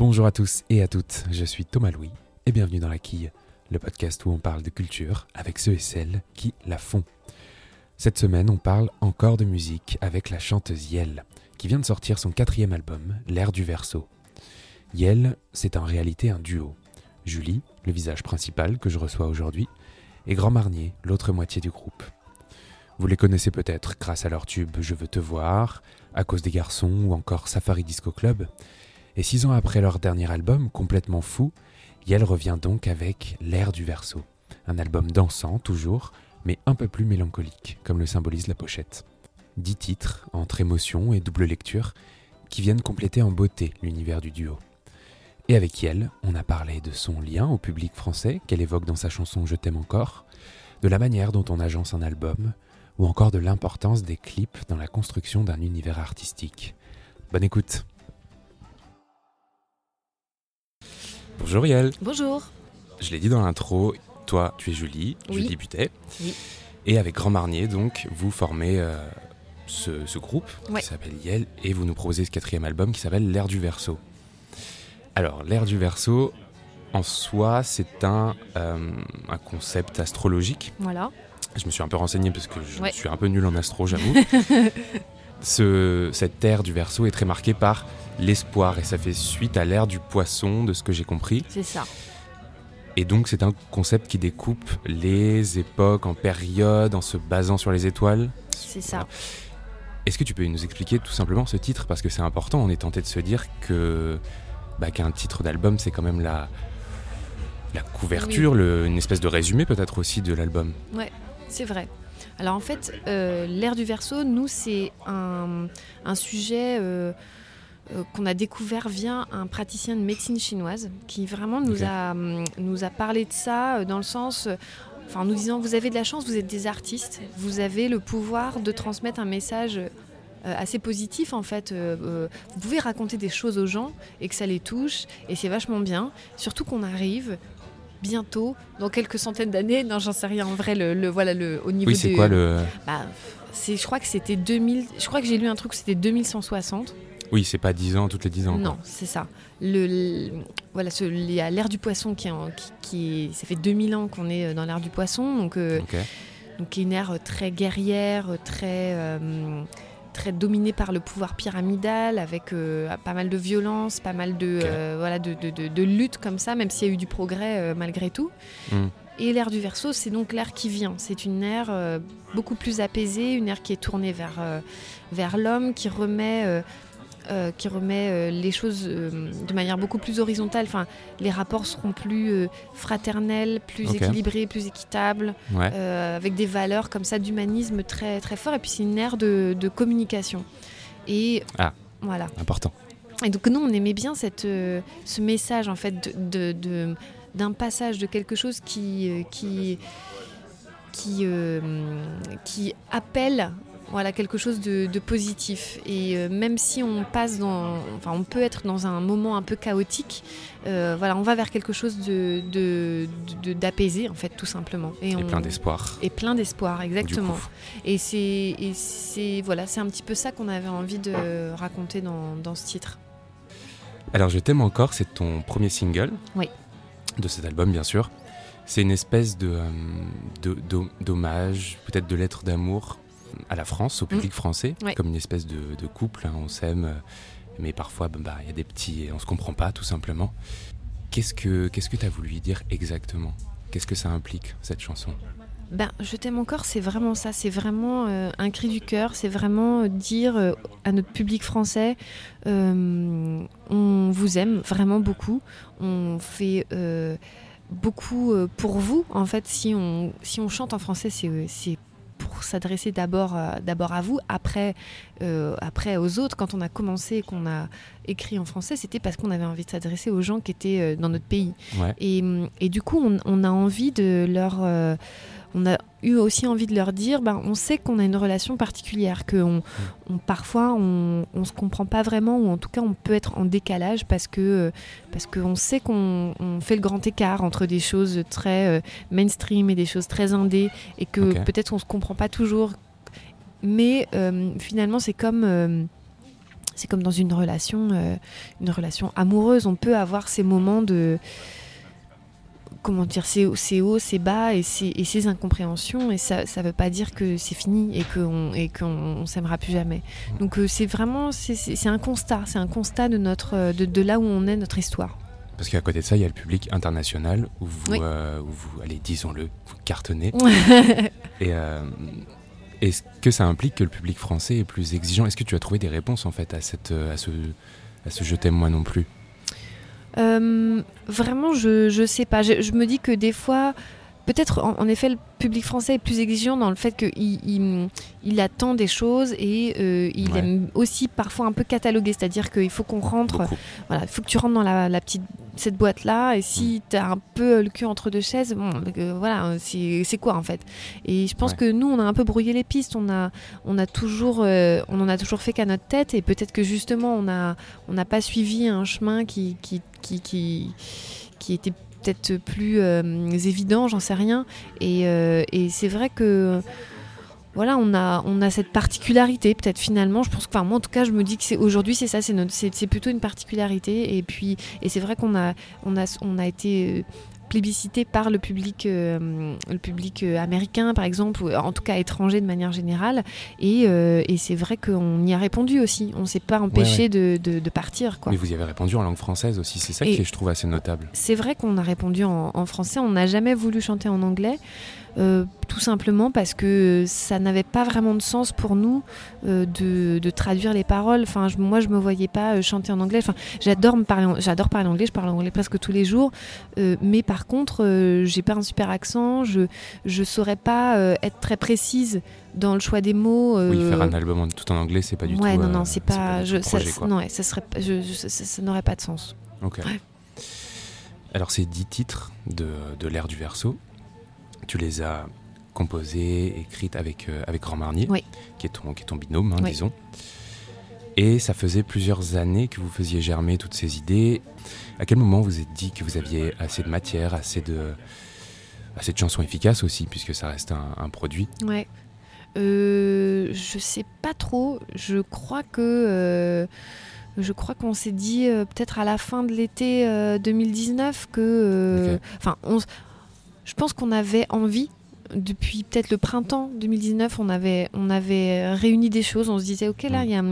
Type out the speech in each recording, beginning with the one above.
Bonjour à tous et à toutes, je suis Thomas Louis et bienvenue dans La Quille, le podcast où on parle de culture avec ceux et celles qui la font. Cette semaine, on parle encore de musique avec la chanteuse Yel, qui vient de sortir son quatrième album, L'air du verso. Yel, c'est en réalité un duo. Julie, le visage principal que je reçois aujourd'hui, et Grand Marnier, l'autre moitié du groupe. Vous les connaissez peut-être grâce à leur tube Je veux te voir, À cause des garçons ou encore Safari Disco Club. Et six ans après leur dernier album, complètement fou, Yel revient donc avec L'air du verso. Un album dansant, toujours, mais un peu plus mélancolique, comme le symbolise la pochette. Dix titres, entre émotion et double lecture, qui viennent compléter en beauté l'univers du duo. Et avec Yel, on a parlé de son lien au public français qu'elle évoque dans sa chanson Je t'aime encore, de la manière dont on agence un album, ou encore de l'importance des clips dans la construction d'un univers artistique. Bonne écoute Bonjour Yel Bonjour Je l'ai dit dans l'intro, toi tu es Julie, Oui. Julie Butet, Oui. et avec Grand Marnier donc vous formez euh, ce, ce groupe Ouais. qui s'appelle Yel et vous nous proposez ce quatrième album qui s'appelle L'air du verso. Alors l'air du verso en soi c'est un, euh, un concept astrologique Voilà. je me suis un peu renseigné parce que je Ouais. suis un peu nul en astro, j'avoue. Ce, cette ère du verso est très marquée par l'espoir et ça fait suite à l'ère du poisson, de ce que j'ai compris. C'est ça. Et donc c'est un concept qui découpe les époques en périodes en se basant sur les étoiles. C'est ça. Est-ce que tu peux nous expliquer tout simplement ce titre? Parce que c'est important, on est tenté de se dire que bah, qu'un titre d'album c'est quand même la, la couverture, le- une espèce de résumé peut-être aussi de l'album. C'est vrai. Alors en fait, euh, l'ère du verso, nous, c'est un, un sujet euh, euh, qu'on a découvert via un praticien de médecine chinoise qui vraiment nous, a, hum, nous a parlé de ça euh, dans le sens, enfin, en nous disant, vous avez de la chance, vous êtes des artistes, vous avez le pouvoir de transmettre un message assez positif en fait. Euh, vous pouvez raconter des choses aux gens et que ça les touche et c'est vachement bien. Surtout qu'on arrive bientôt, dans quelques centaines d'années, non j'en sais rien en vrai, le, le- voilà le au niveau Oui, c'est quoi le... bah, c'est, je crois que c'était 2000, je crois que j'ai lu un truc, c'était 2160. Oui, c'est pas 10 ans, toutes les 10 ans. Non, c'est ça. Le, le- voilà, ce, il y a l'ère du poisson qui est, en- qui, qui est- ça fait 2000 ans qu'on est dans l'ère du poisson, donc euh, Ok. donc qui est une ère très guerrière, très euh, très dominée par le pouvoir pyramidal, avec euh, pas mal de violence, pas mal de euh, voilà de, de, de, de lutte comme ça, même s'il y a eu du progrès euh, malgré tout. Hmm. Et l'ère du Verseau, c'est donc l'ère qui vient. C'est une ère beaucoup plus apaisée, une ère qui est tournée vers vers l'homme, qui remet euh, qui remet euh, les choses euh, de manière beaucoup plus horizontale. Enfin, les rapports seront plus fraternels, plus équilibrés, plus équitables Ouais. avec des valeurs comme ça d'humanisme très très fort et puis c'est une ère de, de communication et Ah. voilà Important. et donc nous on aimait bien cette ce message en fait de, d'un passage de quelque chose qui qui qui euh, qui appelle voilà quelque chose de, de positif et euh, même si on passe dans enfin on peut être dans un moment un peu chaotique euh, voilà on va vers quelque chose de d'apaisé en fait tout simplement Et on- plein d'espoir. et plein d'espoir, exactement. Et c'est c'est voilà, c'est un petit peu ça qu'on avait envie de raconter dans, dans ce titre. Alors, Je t'aime encore, c'est ton premier single. Oui. De cet album, bien sûr. C'est une espèce de, euh, d'hommage, peut-être de lettre d'amour à la France, au public français, Mm. Ouais. comme une espèce de, de couple. hein, on s'aime, euh, mais parfois, bah, il y a des petits, on se comprend pas, tout simplement. Qu'est-ce que qu'est-ce que tu as voulu dire exactement? Qu'est-ce que ça implique cette chanson? Ben, je t'aime encore, c'est vraiment ça, c'est vraiment euh, un cri du cœur, c'est vraiment euh, dire euh, à notre public français, on vous aime vraiment beaucoup, on fait beaucoup pour vous. En fait, si on, si on chante en français, c'est pour s'adresser d'abord euh, d'abord à vous, après, euh, après aux autres. Quand on a commencé et qu'on a écrit en français, c'était parce qu'on avait envie de s'adresser aux gens qui étaient euh, dans notre pays. Ouais. Et, et du coup, on, on a envie de leur. euh, on a eu aussi envie de leur dire, ben, on sait qu'on a une relation particulière, que on, on- parfois on, on se comprend pas vraiment, ou en tout cas on peut être en décalage parce que euh, parce qu'on sait qu'on on fait le grand écart entre des choses très euh, mainstream et des choses très indé, et que peut-être on se comprend pas toujours. Mais euh, finalement, c'est comme euh, c'est comme dans une relation, une relation amoureuse. On peut avoir ces moments de comment dire, c'est haut, c'est bas et ces incompréhensions. Et ça ne veut pas dire que c'est fini et qu'on et qu'on s'aimera plus jamais. Donc euh, c'est vraiment, c'est un constat, c'est un constat de, notre, de, là où on est, notre histoire. Parce qu'à côté de ça, il y a le public international où vous, euh, vous allez, disons-le, vous cartonnez. et euh, est-ce que ça implique que le public français est plus exigeant? Est-ce que tu as trouvé des réponses en fait à, cette, à, ce, à ce je t'aime moi non plus? Euh, vraiment, je, je sais pas. Je, me dis que des fois, peut-être en, effet, le public français est plus exigeant dans le fait qu'il il, attend des choses et euh, il aime aussi parfois un peu cataloguer. C'est-à-dire qu'il faut qu'on rentre, voilà, il faut que tu rentres dans la, petite cette boîte là et si mm. tu as un peu le cul entre deux chaises bon euh, voilà c'est quoi en fait? Et je pense que nous on a un peu brouillé les pistes. On a on a toujours on en a toujours fait qu'à notre tête et peut-être que justement on a on n'a pas suivi un chemin qui, qui qui, qui, était peut-être plus euh, évident, j'en sais rien. Et, euh, c'est vrai que voilà, on a, cette particularité, peut-être finalement. Je pense que, enfin, moi en tout cas, je me dis que aujourd'hui, c'est ça, c'est plutôt une particularité. Et puis, et c'est vrai qu'on a, on a, on a été euh, plébiscité par le public, euh, le public euh, américain, par exemple, ou en tout cas étranger de manière générale. Et, euh, et c'est vrai qu'on y a répondu aussi. On ne s'est pas empêché De, de, partir. Quoi. Mais vous y avez répondu en langue française aussi. C'est ça qui, je trouve, assez notable. C'est vrai qu'on a répondu en, en français. On n'a jamais voulu chanter en anglais. Euh, tout simplement parce que ça n'avait pas vraiment de sens pour nous euh, de, traduire les paroles. Enfin, moi, je me voyais pas euh, chanter en anglais. Enfin, j'adore parler, j'adore parler anglais. Je parle anglais presque tous les jours. mais par contre, j'ai pas un super accent. Je je saurais pas être très précise dans le choix des mots. Oui, faire un album tout en anglais, c'est pas du tout. Ouais, non, non, c'est pas. je, ça, non, ça serait, ça, n'aurait pas de sens. Ok. Alors, c'est dix titres de, de l'ère du verso tu les as composées, écrites avec, euh, avec Grand Marnier, qui, est ton, qui est ton binôme, hein, disons. Et ça faisait plusieurs années que vous faisiez germer toutes ces idées. À quel moment vous êtes dit que vous aviez assez de matière, assez de, assez de chansons efficaces aussi, puisque ça reste un, produit Ouais. Euh, je sais pas trop. Je crois que. Euh, je crois qu'on s'est dit euh, peut-être à la fin de l'été 2019 que. Enfin, on je pense qu'on avait envie depuis peut-être le printemps 2019, on avait, on avait réuni des choses. On se disait, ok, là, mm. il y a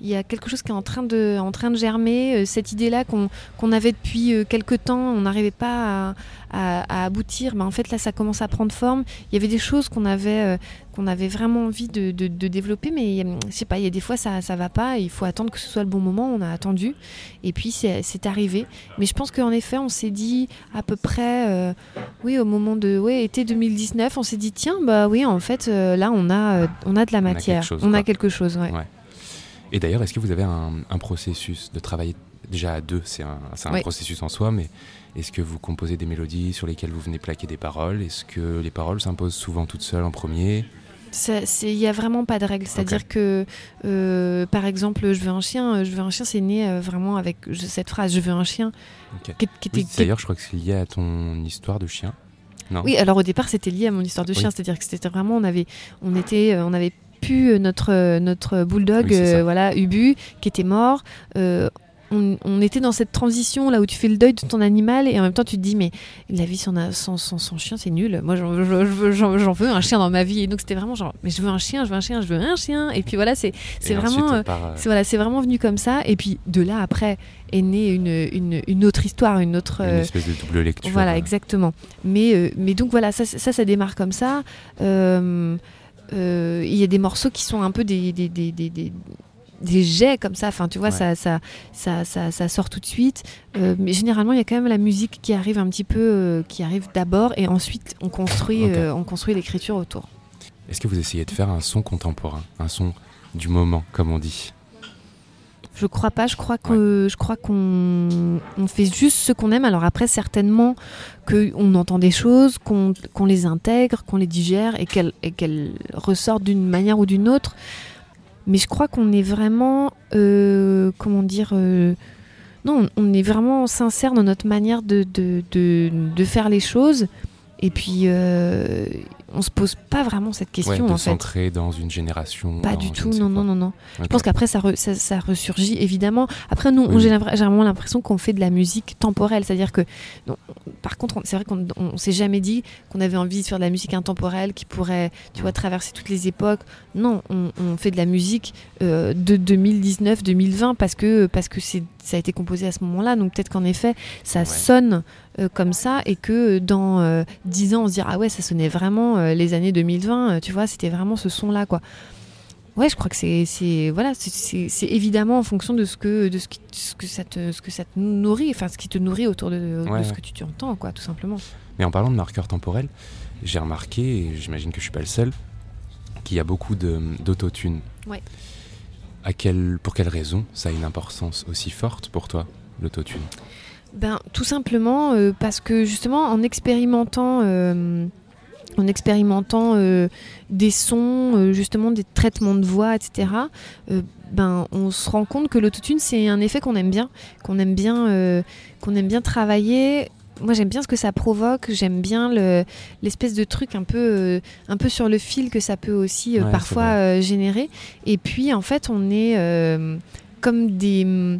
il y a quelque chose qui est en train de, en train de germer. Euh, cette idée-là qu'on avait depuis euh, quelques temps, on n'arrivait pas à, aboutir. Mais en fait, là, ça commence à prendre forme. Il y avait des choses qu'on avait, euh, qu'on avait vraiment envie de, développer, mais je sais pas, il y a des fois, ça ne va pas. Il faut attendre que ce soit le bon moment. On a attendu. Et puis, c'est arrivé. Mais je pense qu'en effet, on s'est dit à peu près, oui, au moment de ouais, été 2019, on s'est dit, tiens, bah oui, en fait, là, on a, on a de la matière. On a quelque chose, ouais. Et d'ailleurs, est-ce que vous avez un, processus de travail déjà à deux? C'est un, processus en soi, mais est-ce que vous composez des mélodies sur lesquelles vous venez plaquer des paroles? Est-ce que les paroles s'imposent souvent toutes seules en premier? Il n'y a vraiment pas de règle. C'est-à-dire que, euh, par exemple, je veux un chien, je veux un chien, c'est né euh, vraiment avec cette phrase, je veux un chien. D'ailleurs, je crois que c'est lié à ton histoire de chien. Non? Oui, alors au départ, c'était lié à mon histoire de chien. C'est-à-dire que c'était vraiment, on avait, on était, euh, on avait pu notre, notre bulldog, euh, voilà, Ubu, qui était mort. Euh, on, était dans cette transition là où tu fais le deuil de ton animal et en même temps tu te dis mais la vie sans, sans, son chien c'est nul. Moi j'en veux un chien dans ma vie. Et donc c'était vraiment genre mais je veux un chien je veux un chien je veux un chien. Et puis voilà c'est c'est vraiment euh, voilà c'est vraiment venu comme ça. Et puis de là après est née une, une, une autre histoire une autre une espèce de double lecture voilà exactement. Mais mais donc voilà ça ça, ça démarre comme ça. Euh, il y a des morceaux qui sont un peu des, des, des, des, des jets comme ça. Enfin, tu vois, ça, ça, ça, ça, sort tout de suite. Euh, mais généralement, il y a quand même la musique qui arrive un petit peu, euh, qui arrive d'abord, et ensuite on construit, on construit l'écriture autour. Est-ce que vous essayez de faire un son contemporain, un son du moment, comme on dit? Je crois pas. Je crois que je crois qu'on on fait juste ce qu'on aime. Alors après, certainement qu'on entend des choses, qu'on les intègre, qu'on les digère et qu'elles ressortent d'une manière ou d'une autre. Mais je crois qu'on est vraiment, euh, comment dire, euh, non, on est vraiment sincère dans notre manière de, de, de, faire les choses. Et puis, euh, on se pose pas vraiment cette question ouais, de en fait. dans une génération. Pas dans du tout, non, non, non, non. Je pense qu'après, ça, re- ça, ça ressurgit évidemment. Après, nous, on- Oui. j'ai vraiment l'impression qu'on fait de la musique temporelle. C'est-à-dire que, non, par contre, on- c'est vrai qu'on on s'est jamais dit qu'on avait envie de faire de la musique intemporelle qui pourrait, tu vois, traverser toutes les époques. Non, on, on fait de la musique euh, de 2019-2020 parce que, parce que c'est- ça a été composé à ce moment-là. Donc peut-être qu'en effet, ça Ouais. sonne euh, comme ça et que dans euh, 10 ans, on se dira, ah ouais, ça sonnait vraiment euh, les années 2020. euh, tu vois, c'était vraiment ce son-là, quoi. Ouais, je crois que c'est, voilà, c'est- évidemment en fonction de ce que de ce, qui, ce que ça te ce que ça te nourrit, enfin ce qui te nourrit autour de, ce que tu, tu entends, quoi, tout simplement. Mais en parlant de marqueurs temporels, j'ai remarqué, et j'imagine que je suis pas le seul, qu'il y a beaucoup d'autotune. Ouais. À quelle, pour quelle raison ça a une importance aussi forte pour toi, l'autotune? Ben tout simplement euh, parce que justement en expérimentant euh, en expérimentant euh, des sons, justement des traitements de voix, etc. ben on se rend compte que l'autotune c'est un effet qu'on aime bien, qu'on aime bien, qu'on aime bien travailler. Moi j'aime bien ce que ça provoque, j'aime bien le- l'espèce de truc un peu, euh, un peu sur le fil que ça peut aussi euh, Ouais, parfois euh, générer. Et puis en fait on est comme des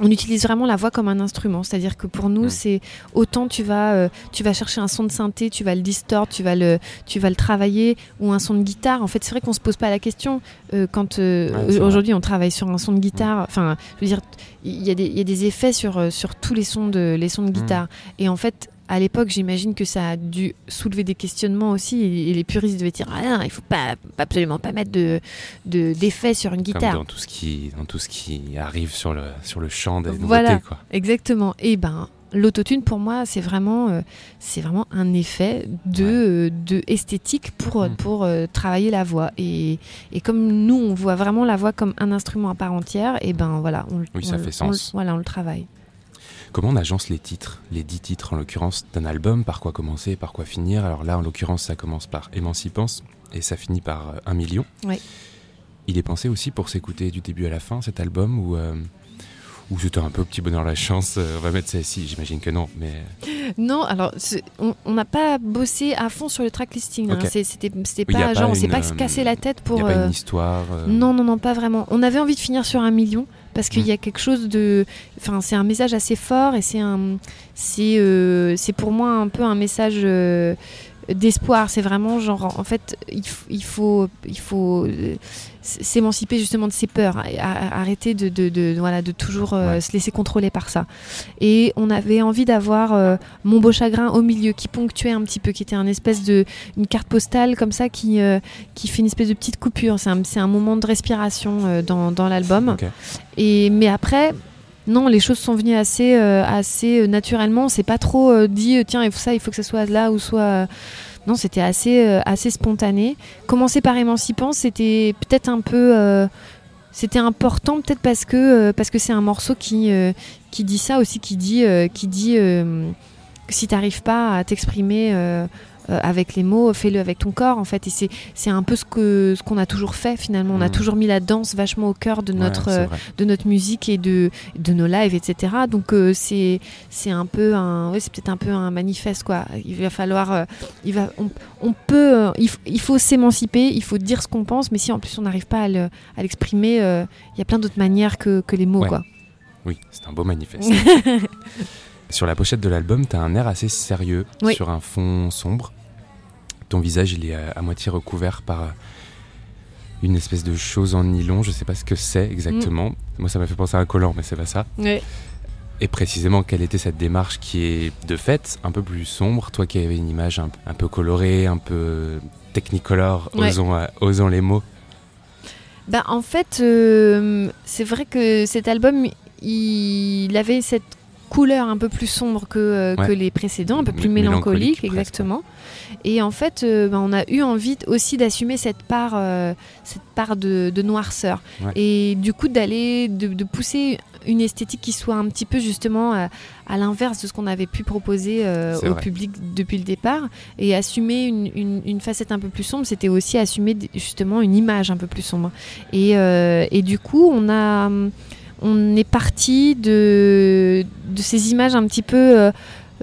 on utilise vraiment la voix comme un instrument, c'est-à-dire que pour nous, c'est autant tu vas, euh, tu vas chercher un son de synthé, tu vas le distort, tu vas le, tu vas le travailler, ou un son de guitare. En fait, c'est vrai qu'on se pose pas la question euh, quand euh, Ouais, aujourd'hui on travaille sur un son de guitare. Enfin, je veux dire, il y, a des- il y a des effets sur, sur tous les sons de, les sons de guitare. Et en fait, à l'époque, j'imagine que ça a dû soulever des questionnements aussi, et, et les puristes devaient dire ah non, il faut pas, absolument pas mettre de, de d'effets sur une Comme guitare. dans tout ce qui, dans tout ce qui arrive sur le, sur le champ des Voilà. nouveautés, quoi. Exactement. Et ben l'autotune pour moi c'est vraiment euh, c'est vraiment un effet de euh, de esthétique pour Mm. pour euh, travailler la voix et, et comme nous on voit vraiment la voix comme un instrument à part entière et ben voilà on, Oui, on ça fait on sens. voilà on le travaille. Comment on agence les titres Les dix titres, en l'occurrence, d'un album, par quoi commencer, par quoi finir? Alors là, en l'occurrence, ça commence par Émancipance et ça finit par euh, Un million. Il est pensé aussi pour s'écouter du début à la fin, cet album, ou, euh, c'était un peu petit bonheur la chance euh, On va mettre ça ici, j'imagine que non, mais Non, alors on n'a pas bossé à fond sur le track listing. hein. Ok. C'est- C'était Oui, pas genre on s'est pas cassé la tête il pour n'y a pas une histoire. euh, Non, non, non, pas vraiment. On avait envie de finir sur un million parce qu'il Mm. y a quelque chose de. Enfin, c'est un message assez fort et c'est un. C'est euh, c'est pour moi un peu un message euh, d'espoir. C'est vraiment genre, en fait, il, il faut, il faut euh, s'émanciper justement de ses peurs, a- arrêter de, de, de- voilà, de toujours euh, Ouais. se laisser contrôler par ça. Et on avait envie d'avoir euh, mon beau chagrin au milieu qui ponctuait un petit peu, qui était un espèce de une carte postale comme ça qui euh, qui fait une espèce de petite coupure. C'est un, un moment de respiration dans, dans l'album. Et mais après. Non, les choses sont venues assez, euh, assez euh, naturellement. C'est pas trop euh, dit, tiens, il faut ça, il faut que ça soit là ou soit. Non, c'était assez, assez spontané. Commencer par Émancipant, c'était peut-être un peu. C'était important, peut-être parce que c'est un morceau qui, qui dit ça aussi, qui dit, euh, qui dit si t'arrives pas à t'exprimer avec les mots, fais-le avec ton corps en fait. Et c'est un peu ce que ce qu'on a toujours fait finalement. On a Mhm. toujours mis la danse vachement au cœur de notre euh, de notre musique et de, de nos lives, etc. Donc euh, c'est c'est un peu un, ouais, c'est peut-être un peu un manifeste quoi. Il va falloir, euh, il va, on, on peut, euh, il, il faut s'émanciper, il faut dire ce qu'on pense, mais si en plus on n'arrive pas à le- à l'exprimer, euh, il y a plein d'autres manières que, que les mots Ouais. quoi. Oui, c'est un beau manifeste. sur la pochette de l'album, tu as un air assez sérieux Oui. sur un fond sombre. Ton visage, il est à, à moitié recouvert par euh, une espèce de chose en nylon. Je sais pas ce que c'est exactement. Moi, ça m'a fait penser à un collant, mais c'est pas ça. Et précisément, quelle était cette démarche qui est de fait un peu plus sombre? Toi qui avais une image un, un peu colorée, un peu technicolore, Ouais. osons, euh, osons les mots. Bah, en fait, euh, c'est vrai que cet album, il avait cette couleur un peu plus sombre que, euh, Ouais. que les précédents, un peu M- plus mélancolique, mélancolique, presque, exactement. Et en fait, euh, bah, on a eu envie aussi d'assumer cette part, euh, cette part de, de noirceur. Ouais. Et du coup, d'aller, de, de pousser une esthétique qui soit un petit peu justement à, à l'inverse de ce qu'on avait pu proposer au vrai. public depuis le départ. Et assumer une, une- une facette un peu plus sombre, c'était aussi assumer justement une image un peu plus sombre. Et, et du coup, on a, on est parti de, de ces images un petit peu,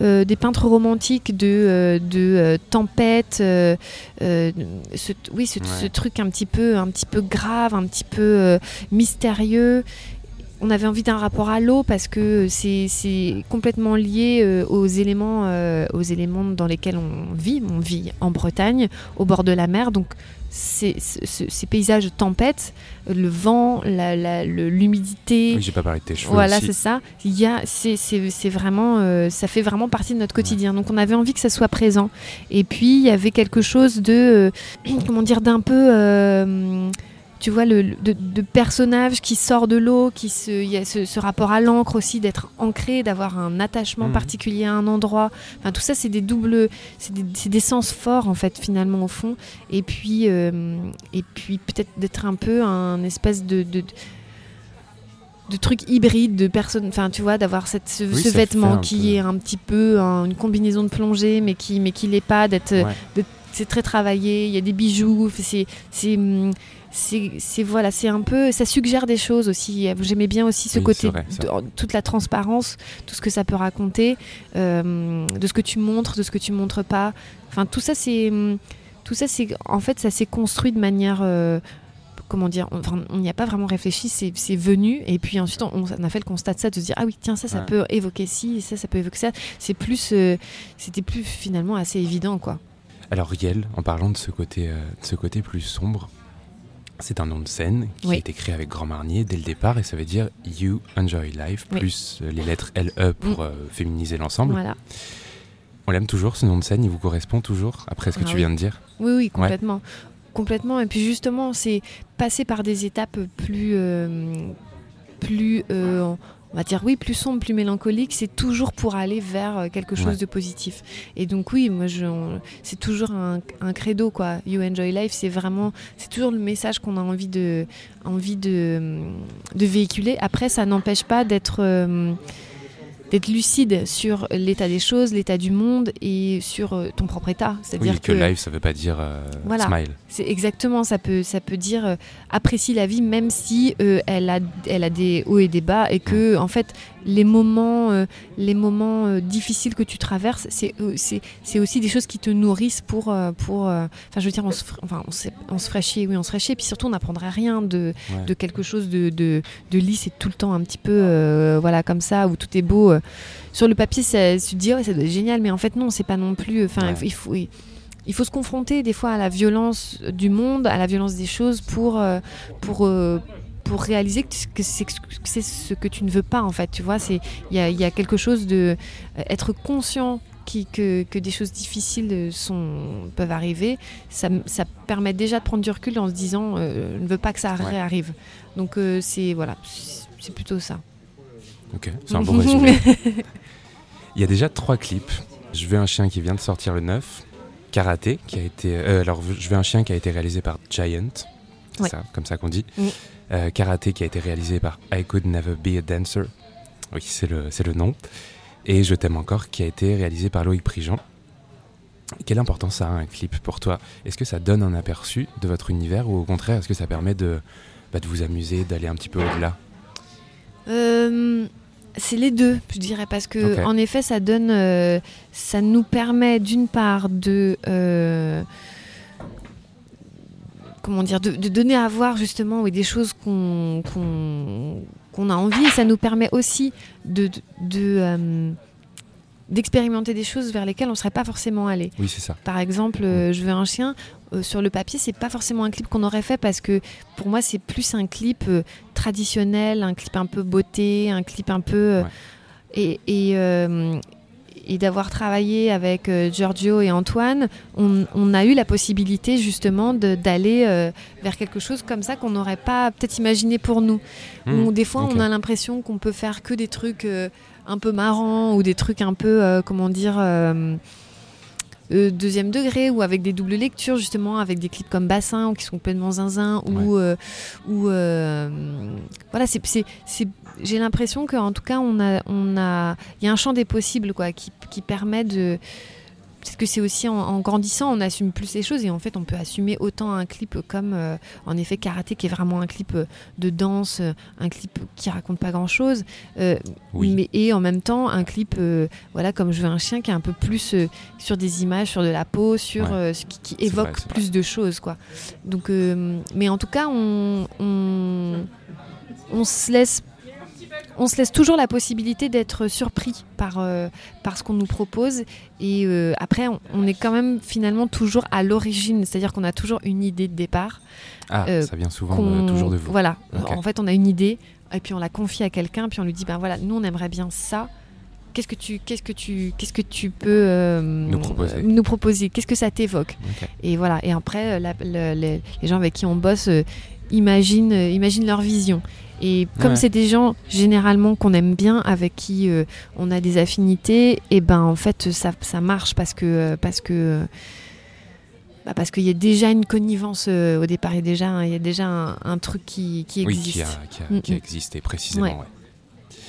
euh, des peintres romantiques de, de tempête, ce, oui, ce, truc un petit peu, un petit peu grave, un petit peu mystérieux on avait envie d'un rapport à l'eau parce que c'est complètement lié euh, aux, éléments, euh, aux éléments dans lesquels on vit. On vit en Bretagne, au bord de la mer. Donc, ces, paysages de tempête, le vent, l'humidité. Oui, j'ai pas parlé de tes cheveux. Voilà, c'est ça. C'est vraiment, euh, ça fait vraiment partie de notre quotidien. Donc, on avait envie que ça soit présent. Et puis, il y avait quelque chose de, comment dire, d'un peu tu vois, le, de, personnage qui sort de l'eau, qui se, il y a ce, rapport à l'encre aussi, d'être ancré, d'avoir un attachement mhm. particulier à un endroit. Enfin, tout ça, c'est des doubles, c'est des, des, sens forts en fait finalement au fond. Et puis, euh, et puis peut-être d'être un peu un espèce de, de de trucs hybrides de personnes enfin tu vois d'avoir cette ce, vêtement qui est un petit peu une combinaison de plongée mais qui mais qui l'est pas d'être c'est très travaillé il y a des bijoux c'est c'est voilà, c'est un peu, ça suggère des choses aussi. J'aimais bien aussi ce côté, toute la transparence, tout ce que ça peut raconter, euh, de ce que tu montres, de ce que tu montres pas. Enfin, tout ça, c'est, tout ça, c'est, en fait, ça s'est construit de manière euh, comment dire, on n'y a pas vraiment réfléchi, c'est venu, et puis ensuite on, a fait le constat de ça, de se dire ah oui tiens ça ça peut évoquer ci, ça ça peut évoquer ça. C'est plus, euh, c'était plus finalement assez évident quoi. Alors Riel, en parlant de ce côté, de ce côté plus sombre, c'est un nom de scène qui a été créé avec Grand Marnier dès le départ et ça veut dire You Enjoy Life, plus euh, les lettres LE pour mm. euh, féminiser l'ensemble. Voilà. On l'aime toujours ce nom de scène, il vous correspond toujours après ce que ah tu viens de dire? Oui, oui, complètement. Complètement. Et puis justement, c'est passer par des étapes plus. Euh, plus on va dire oui, plus sombre, plus mélancolique, c'est toujours pour aller vers euh, quelque chose de positif. Et donc oui, moi c'est toujours un, credo quoi. You enjoy life, c'est vraiment, c'est toujours le message qu'on a envie de, envie de, de véhiculer. Après, ça n'empêche pas d'être euh, d'être lucide sur l'état des choses, l'état du monde et sur euh, ton propre état. C'est-à-dire oui, que, live, ça veut pas dire euh, voilà, smile. C'est exactement, ça peut, ça peut dire euh, apprécie la vie même si elle a, elle a des hauts et des bas et que en fait les moments, euh, les moments euh, difficiles que tu traverses, c'est c'est aussi des choses qui te nourrissent pour euh, pour. Enfin, je veux dire, on se, enfin, on, se ferait chier, oui, on se ferait chier. Puis surtout, on n'apprendrait rien de, de quelque chose de, de, de, lisse et tout le temps un petit peu, voilà, comme ça, où tout est beau. Sur le papier, ça, tu te dis, ouais, ça doit être génial, mais en fait, non, c'est pas non plus. Enfin, il faut. Il, faut se confronter des fois à la violence du monde, à la violence des choses pour, pour, pour réaliser que c'est ce que tu ne veux pas en fait tu vois c'est il y a, quelque chose de euh, être conscient qui, que, que, des choses difficiles sont, peuvent arriver, ça, ça, permet déjà de prendre du recul en se disant euh, je ne veux pas que ça réarrive. Donc euh, c'est voilà, c'est plutôt ça. Ok, c'est un bon résumé. Il y a déjà trois clips. Je veux un chien qui vient de sortir le 9, Karaté qui a été alors je veux un chien qui a été réalisé par Giant. C'est ça, comme ça qu'on dit. Mm. Euh, karaté qui a été réalisé par I Could Never Be a Dancer. Oui, c'est le, le nom. Et Je t'aime encore qui a été réalisé par Loïc Prigent. Quelle importance ça a un clip pour toi? Est-ce que ça donne un aperçu de votre univers ou au contraire est-ce que ça permet de, bah, de vous amuser, d'aller un petit peu au-delà? Euh, C'est les deux, je dirais, parce que en effet, ça donne, euh, ça nous permet d'une part de comment dire, de, donner à voir justement des choses qu'on a envie. Et ça nous permet aussi de, euh, d'expérimenter des choses vers lesquelles on ne serait pas forcément allé. Oui, c'est ça. Par exemple, euh, Je veux un chien. Euh, sur le papier, c'est pas forcément un clip qu'on aurait fait parce que pour moi, c'est plus un clip traditionnel, un clip un peu beauté, un clip un peu. Et, et, et d'avoir travaillé avec euh, Giorgio et Antoine, on, a eu la possibilité justement d'aller euh, vers quelque chose comme ça qu'on n'aurait pas peut-être imaginé pour nous. Hmm, des fois, on a l'impression qu'on peut faire que des trucs euh, un peu marrants ou des trucs un peu, comment dire, deuxième degré ou avec des doubles lectures justement avec des clips comme Bassin qui sont complètement zinzin ou ou voilà c'est j'ai l'impression qu'en tout cas, on a, on a, il y a un champ des possibles quoi, qui, qui permet de, peut-être que c'est aussi en, grandissant, on assume plus les choses et en fait, on peut assumer autant un clip comme, euh, en effet, Karaté, qui est vraiment un clip euh, de danse, euh, un clip qui raconte pas grand-chose, mais et en même temps un clip, voilà, comme je veux un chien, qui est un peu plus sur des images, sur de la peau, sur ce qui, évoque plus de choses, quoi. Donc, mais en tout cas, on, on, on se laisse on se laisse toujours la possibilité d'être surpris par, euh, par ce qu'on nous propose. Et euh, après, on, est quand même finalement toujours à l'origine, c'est-à-dire qu'on a toujours une idée de départ. Ah, euh, ça vient souvent toujours de vous. Voilà, en fait, on a une idée, et puis on la confie à quelqu'un, puis on lui dit, ben voilà, nous, on aimerait bien ça. Qu'est-ce que tu, qu'est-ce que tu, qu'est-ce que tu peux nous proposer Nous proposer? Qu'est-ce que ça t'évoque? Et voilà. Et après, les, gens avec qui on bosse imaginent, imaginent leur vision. Et comme c'est des gens généralement qu'on aime bien, avec qui euh, on a des affinités, et eh ben en fait ça, ça marche parce que euh, parce que bah parce qu'il y a déjà une connivence euh, au départ, il y a déjà il y a déjà un, truc qui, qui existe. Oui, qui a, mm, mm. existé précisément.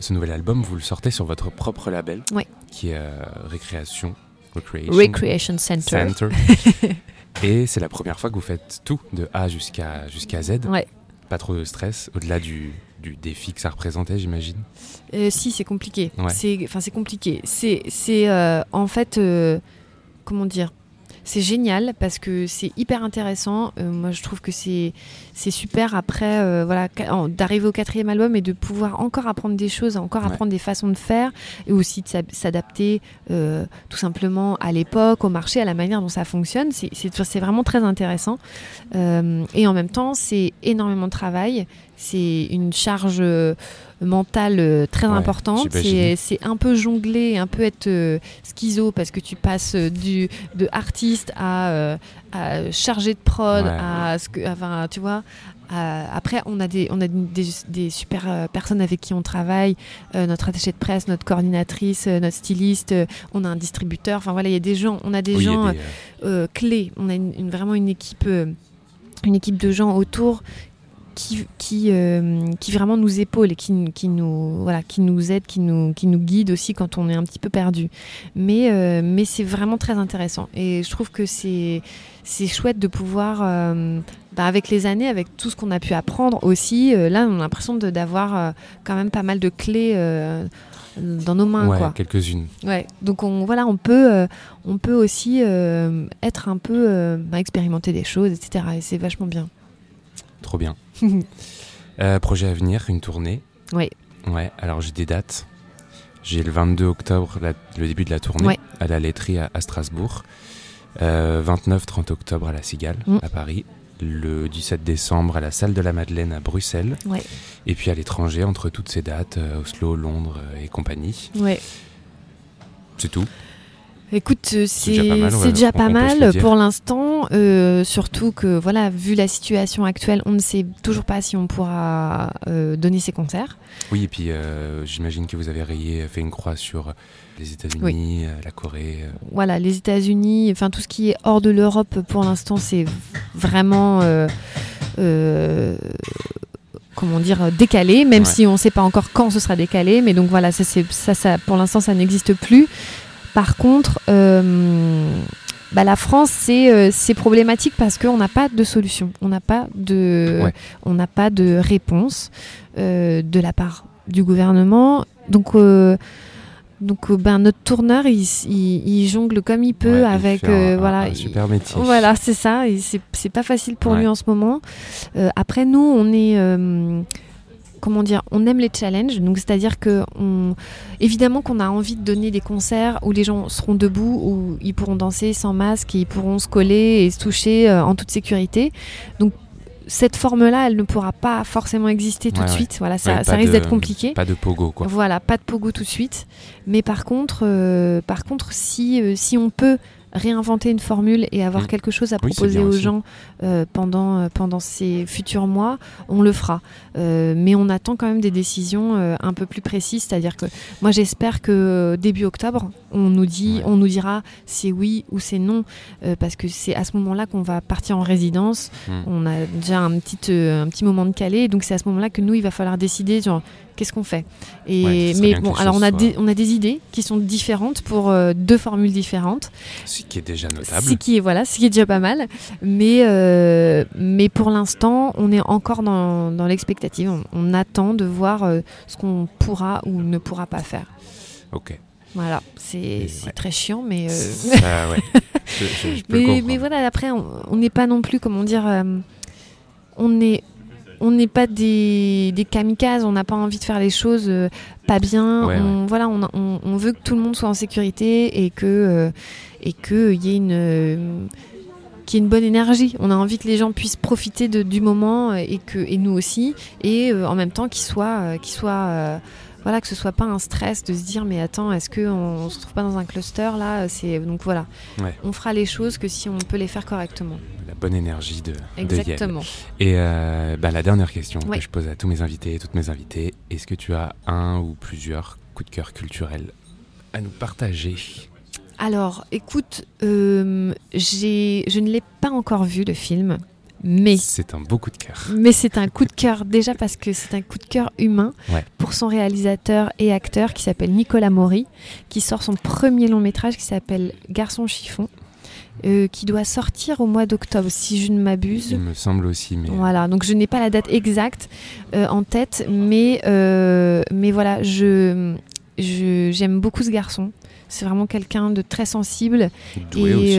Ce nouvel album, vous le sortez sur votre propre label, qui est Récréation Recreation, Center. et c'est la première fois que vous faites tout de A jusqu'à jusqu'à Z. Ouais. Pas trop de stress, au-delà du, du défi que ça représentait, j'imagine euh, Si, c'est compliqué. C'est, enfin, c'est compliqué. C'est, c'est euh, en fait, euh, comment dire c'est génial parce que c'est hyper intéressant. Euh, moi, je trouve que c'est super après euh, voilà d'arriver au quatrième album et de pouvoir encore apprendre des choses, encore apprendre des façons de faire et aussi de s'adapter euh, tout simplement à l'époque, au marché, à la manière dont ça fonctionne. C'est vraiment très intéressant. et en même temps, c'est énormément de travail. C'est une charge mentale euh, très importante. C'est un peu jongler, un peu être euh, schizo parce que tu passes euh, du, de artiste à, à chargé de prod, à ce que, enfin, tu vois. après, on a des, on a des, super personnes avec qui on travaille, notre attaché de presse, notre coordinatrice, notre styliste, on a un distributeur. Enfin voilà, il y a des gens, on a des gens clés. On a une, vraiment une équipe une équipe de gens autour qui, qui, euh, qui, vraiment nous épaule et qui, qui, nous, voilà, qui nous aide, qui nous, qui nous guide aussi quand on est un petit peu perdu. Mais, euh, mais c'est vraiment très intéressant. Et je trouve que c'est, c'est chouette de pouvoir, euh, bah, avec les années, avec tout ce qu'on a pu apprendre aussi, là on a l'impression d'avoir quand même pas mal de clés dans nos mains. Ouais, quelques-unes. Ouais. Donc on, voilà, on peut, on peut aussi être un peu, bah, expérimenter des choses, etc. Et c'est vachement bien. Trop bien. Euh, projet à venir, une tournée. Oui. Ouais, alors j'ai des dates. J'ai le 22 octobre le début de la tournée à la laiterie à, Strasbourg. 29-30 euh, octobre à la Cigale mm. à Paris. Le 17 décembre à la salle de la Madeleine à Bruxelles. Ouais. Et puis à l'étranger entre toutes ces dates, euh, Oslo, Londres et compagnie. Ouais. C'est tout. Écoute, euh, c'est déjà pas mal, pour l'instant, euh, surtout que voilà, vu la situation actuelle, on ne sait toujours pas si on pourra euh, donner ces concerts. Oui, et puis j'imagine que vous avez rayé, fait une croix sur les États-Unis, la Corée. Voilà, les États-Unis, enfin tout ce qui est hors de l'Europe pour l'instant, c'est vraiment comment dire décalé, même si on ne sait pas encore quand ce sera décalé. Mais donc voilà, ça, ça, ça pour l'instant, ça n'existe plus. Par contre, euh, bah, la France, euh, c'est problématique parce qu'on n'a pas de solution, on n'a pas de, on pas de réponse euh, de la part du gouvernement. Donc donc ben notre tourneur il, jongle comme il peut avec voilà super métier. voilà c'est ça. C'est pas facile pour lui en ce moment. Après nous on est comment dire, on aime les challenges. Donc, c'est-à-dire que, évidemment, qu'on a envie de donner des concerts où les gens seront debout, où ils pourront danser sans masque, et ils pourront se coller et se toucher euh, en toute sécurité. Donc, cette forme-là, elle ne pourra pas forcément exister tout de suite. Voilà, ça, risque d'être compliqué. Pas de pogo, quoi. Voilà, pas de pogo tout de suite. Mais par contre, euh, par contre, si, euh, si on peut réinventer une formule et avoir mm. quelque chose à proposer aux gens euh, pendant, euh, pendant ces futurs mois, on le fera. Euh, mais on attend quand même des décisions un peu plus précises, c'est-à-dire que moi j'espère que début octobre, On nous dit, on nous dira c'est oui ou c'est non, euh, parce que c'est à ce moment-là qu'on va partir en résidence. Hmm. On a déjà un petit, euh, un petit moment de calé, donc c'est à ce moment-là que nous, il va falloir décider, genre, qu'est-ce qu'on fait? Et Ouais, mais bon, alors on a, des, on a des idées qui sont différentes pour euh, deux formules différentes, Ce qui est déjà notable. ce qui est voilà, ce qui est déjà pas mal. Mais mais pour l'instant, on est encore dans, dans l'expectative. On, on attend de voir ce qu'on pourra ou ne pourra pas faire. Ok. Voilà, c'est ouais. très chiant, mais. euh, Ça, ouais. Je, je- je peux le mais, voilà, après, on n'est pas non plus, comment dire, euh, on est. On n'est pas des, des kamikazes, on n'a pas envie de faire les choses euh, pas bien. Ouais, on, Voilà, on, a- on- on veut que tout le monde soit en sécurité et que euh, et que il y ait une euh, qu'il y ait une bonne énergie. On a envie que les gens puissent profiter de- du moment euh, et que et nous aussi et euh, en même temps qu'ils soient euh, qu'ils soient euh, voilà que ce soit pas un stress de se dire mais attends est-ce que on, on se retrouve pas dans un cluster là c'est donc voilà Ouais. on fera les choses que si on peut les faire correctement La bonne énergie de, de Yel. exactement Et euh, bah, la dernière question Ouais. que je pose à tous mes invités et toutes mes invitées, est-ce que tu as un ou plusieurs coups de cœur culturels à nous partager? Alors écoute euh, j'ai je ne l'ai pas encore vu le film mais C'est un beau coup de cœur. Mais c'est un coup de cœur déjà parce que c'est un coup de cœur humain Ouais. pour son réalisateur et acteur qui s'appelle Nicolas Maury, qui sort son premier long métrage qui s'appelle Garçon chiffon, euh, qui doit sortir au mois d'octobre si je ne m'abuse. Il me semble aussi, mais Voilà, donc je n'ai pas la date exacte euh, en tête, mais, euh, mais voilà, je, je- j'aime beaucoup ce garçon. C'est vraiment quelqu'un de très sensible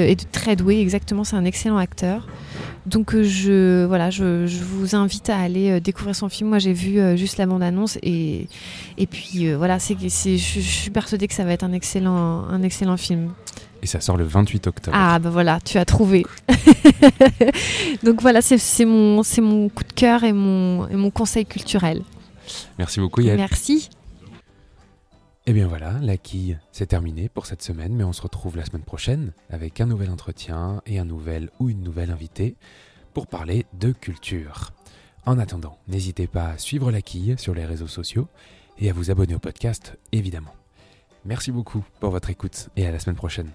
et de très doué, exactement. C'est un excellent acteur. Donc euh, je voilà, je, je vous invite à aller euh, découvrir son film. Moi, j'ai vu euh, juste la bande annonce et et puis voilà, c'est je, je suis persuadée que ça va être un excellent un excellent film. Et ça sort le 28 octobre. Ah bah voilà, tu as trouvé. Donc voilà, c'est mon mon coup de cœur et mon et mon conseil culturel. Merci beaucoup Yael. Merci. Et bien voilà, la quille, c'est terminé pour cette semaine, mais on se retrouve la semaine prochaine avec un nouvel entretien et un nouvel ou une nouvelle invitée pour parler de culture. En attendant, n'hésitez pas à suivre la quille sur les réseaux sociaux et à vous abonner au podcast, évidemment. Merci beaucoup pour votre écoute et à la semaine prochaine.